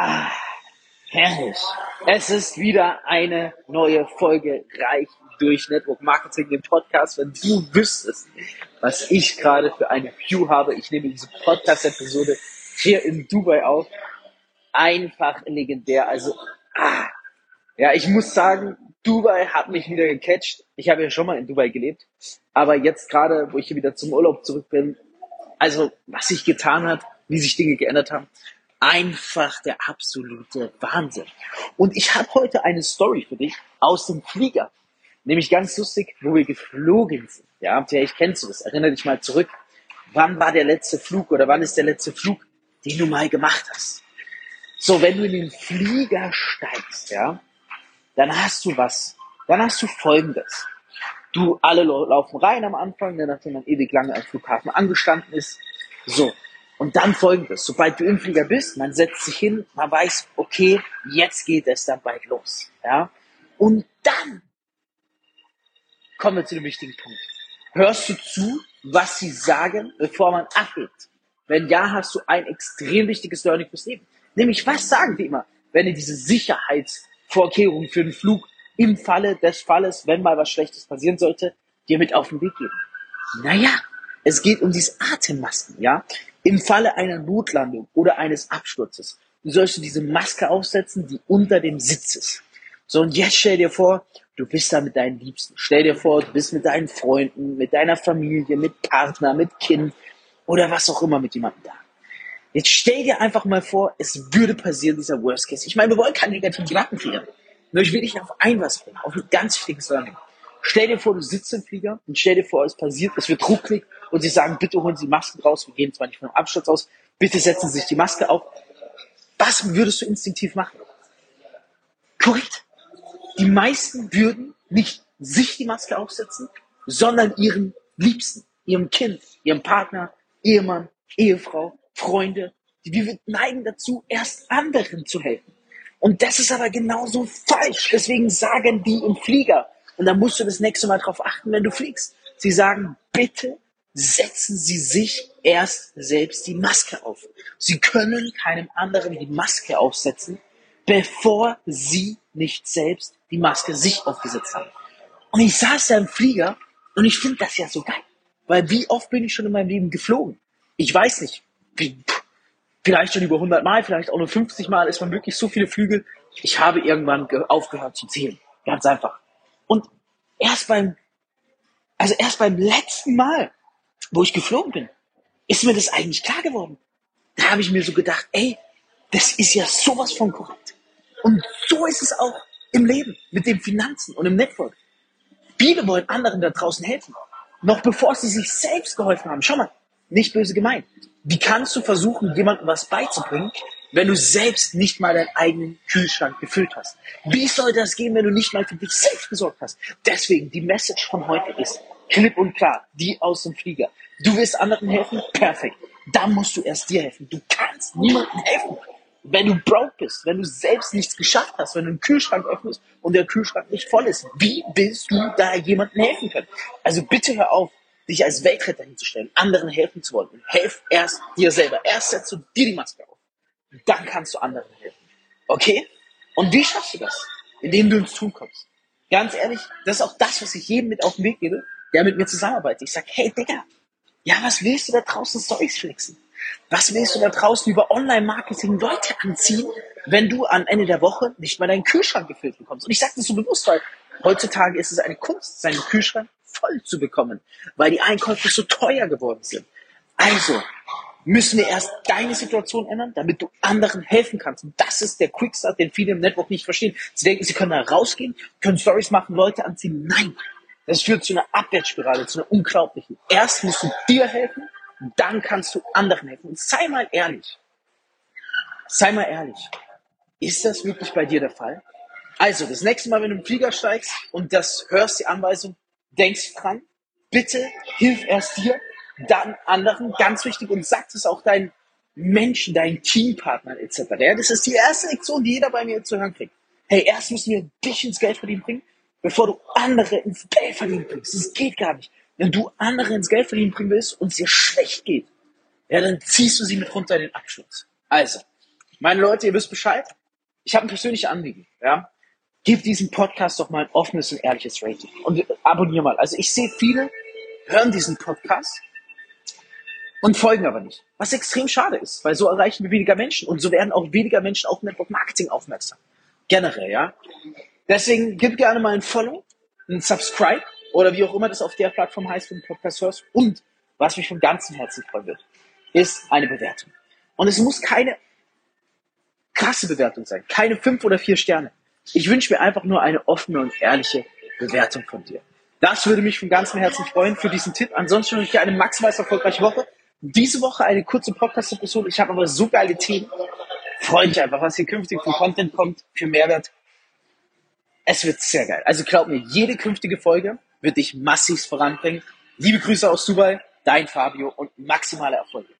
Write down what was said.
Ah, herrlich. Es ist wieder eine neue Folge Reich durch Network Marketing, dem Podcast. Wenn du wüsstest, was ich gerade für eine View habe, ich nehme diese Podcast-Episode hier in Dubai auf. Einfach legendär. Also, ah, ja, ich muss sagen, Dubai hat mich wieder gecatcht. Ich habe ja schon mal in Dubai gelebt. Aber jetzt gerade, wo ich hier wieder zum Urlaub zurück bin, also was sich getan hat, wie sich Dinge geändert haben, einfach der absolute Wahnsinn. Und ich habe heute eine Story für dich aus dem Flieger. Nämlich ganz lustig, wo wir geflogen sind. Ja, vielleicht kennst du das. Erinnere dich mal zurück. Wann war der letzte Flug oder wann ist der letzte Flug, den du mal gemacht hast? So, wenn du in den Flieger steigst, ja, dann hast du was. Dann hast du Folgendes. Du, alle laufen rein am Anfang, nachdem man ewig lange am Flughafen angestanden ist. So, und dann folgendes, sobald du im bist, man setzt sich hin, man weiß, okay, jetzt geht es dann bald los. Ja? Und dann kommen wir zu dem wichtigen Punkt. Hörst du zu, was sie sagen, bevor man abhebt? Wenn ja, hast du ein extrem wichtiges Learning fürs Leben. Nämlich, was sagen die immer, wenn ihr diese Sicherheitsvorkehrungen für den Flug im Falle des Falles, wenn mal was Schlechtes passieren sollte, dir mit auf den Weg geben? Naja, es geht um diese Atemmasken, ja? Im Falle einer Notlandung oder eines Absturzes sollst du diese Maske aufsetzen, die unter dem Sitz ist. So, und jetzt stell dir vor, du bist da mit deinen Liebsten. Stell dir vor, du bist mit deinen Freunden, mit deiner Familie, mit Partner, mit Kind oder was auch immer mit jemandem da. Jetzt stell dir einfach mal vor, es würde passieren, dieser Worst Case. Ich meine, wir wollen keinen negativen Gedanken kreieren. Nur ich will dich auf ein was bringen, auf ein ganz wichtiges Learning. Stell dir vor, du sitzt im Flieger und stell dir vor, es passiert, es wird rucklig und sie sagen, bitte holen Sie Masken raus, wir gehen zwar nicht von einem Absturz aus, bitte setzen Sie sich die Maske auf. Was würdest du instinktiv machen? Korrekt. Die meisten würden nicht sich die Maske aufsetzen, sondern ihren Liebsten, ihrem Kind, ihrem Partner, Ehemann, Ehefrau, Freunde. Wir neigen dazu, erst anderen zu helfen. Und das ist aber genauso falsch. Deswegen sagen die im Flieger, und da musst du das nächste Mal drauf achten, wenn du fliegst. Sie sagen, bitte setzen Sie sich erst selbst die Maske auf. Sie können keinem anderen die Maske aufsetzen, bevor Sie nicht selbst die Maske sich aufgesetzt haben. Und ich saß da im Flieger und ich finde das ja so geil. Weil wie oft bin ich schon in meinem Leben geflogen? Ich weiß nicht. Vielleicht schon über 100 Mal, vielleicht auch nur 50 Mal ist man wirklich so viele Flüge. Ich habe irgendwann aufgehört zu zählen. Ganz einfach. Und erst beim, also erst beim letzten Mal wo ich geflogen bin, ist mir das eigentlich klar geworden. Da habe ich mir so gedacht, ey, das ist ja sowas von korrekt. Und so ist es auch im Leben, mit den Finanzen und im Network. Viele wollen anderen da draußen helfen. Noch bevor sie sich selbst geholfen haben. Schau mal, nicht böse gemeint. Wie kannst du versuchen, jemandem was beizubringen, wenn du selbst nicht mal deinen eigenen Kühlschrank gefüllt hast? Wie soll das gehen, wenn du nicht mal für dich selbst gesorgt hast? Deswegen, die Message von heute ist, klipp und klar, die aus dem Flieger. Du willst anderen helfen? Perfekt. Da musst du erst dir helfen. Du kannst niemandem helfen. Wenn du broke bist, wenn du selbst nichts geschafft hast, wenn du einen Kühlschrank öffnest und der Kühlschrank nicht voll ist, wie willst du da jemandem helfen können? Also bitte hör auf, dich als Weltretter hinzustellen, anderen helfen zu wollen. helf erst dir selber. Erst setzt du dir die Maske. Dann kannst du anderen helfen. Okay? Und wie schaffst du das? Indem du ins Tun kommst. Ganz ehrlich, das ist auch das, was ich jedem mit auf den Weg gebe, der mit mir zusammenarbeitet. Ich sag, hey Digga, ja, was willst du da draußen Stories flexen? Was willst du da draußen über Online-Marketing Leute anziehen, wenn du am Ende der Woche nicht mal deinen Kühlschrank gefüllt bekommst? Und ich sage das so bewusst, weil heutzutage ist es eine Kunst, seinen Kühlschrank voll zu bekommen, weil die Einkäufe so teuer geworden sind. Also müssen wir erst deine Situation ändern, damit du anderen helfen kannst. Und das ist der Quickstart, den viele im Network nicht verstehen. Sie denken, sie können da rausgehen, können Stories machen, Leute anziehen. Nein, das führt zu einer Abwärtsspirale, zu einer unglaublichen. Erst musst du dir helfen, dann kannst du anderen helfen. Und sei mal ehrlich. Sei mal ehrlich. Ist das wirklich bei dir der Fall? Also, das nächste Mal, wenn du im Flieger steigst und das hörst, die Anweisung, denkst dran, bitte hilf erst dir, dann anderen, ganz wichtig, und sag es auch deinen Menschen, deinen Teampartnern etc. Ja, das ist die erste Lektion, die jeder bei mir zu hören kriegt. Hey, erst müssen wir dich ins Geld verdienen bringen, bevor du andere ins Geld verdienen bringst. Das geht gar nicht. Wenn du andere ins Geld verdienen bringen willst und es dir schlecht geht, ja, dann ziehst du sie mit runter in den Abschluss. Also, Meine Leute, ihr wisst Bescheid. Ich habe ein persönliches Anliegen. Ja? Gebt diesem Podcast doch mal ein offenes und ehrliches Rating. Und abonniere mal. Also ich sehe viele hören diesen Podcast und folgen aber nicht. Was extrem schade ist, weil so erreichen wir weniger Menschen und so werden auch weniger Menschen auf Network Marketing aufmerksam. Generell, ja. Deswegen gib gerne mal ein Follow, ein Subscribe oder wie auch immer das auf der Plattform heißt, wo du Podcast hörst. Und was mich von ganzem Herzen freuen wird, ist eine Bewertung. Und es muss keine krasse Bewertung sein, keine fünf oder vier Sterne. Ich wünsche mir einfach nur eine offene und ehrliche Bewertung von dir. Das würde mich von ganzem Herzen freuen für diesen Tipp. Ansonsten wünsche ich dir eine maximal erfolgreiche Woche. Diese Woche eine kurze Podcast-Episode. Ich habe aber so geile Themen. Freue mich einfach, was hier künftig für Content kommt, für Mehrwert. Es wird sehr geil. Also glaub mir, jede künftige Folge wird dich massiv voranbringen. Liebe Grüße aus Dubai, dein Fabio und maximale Erfolge.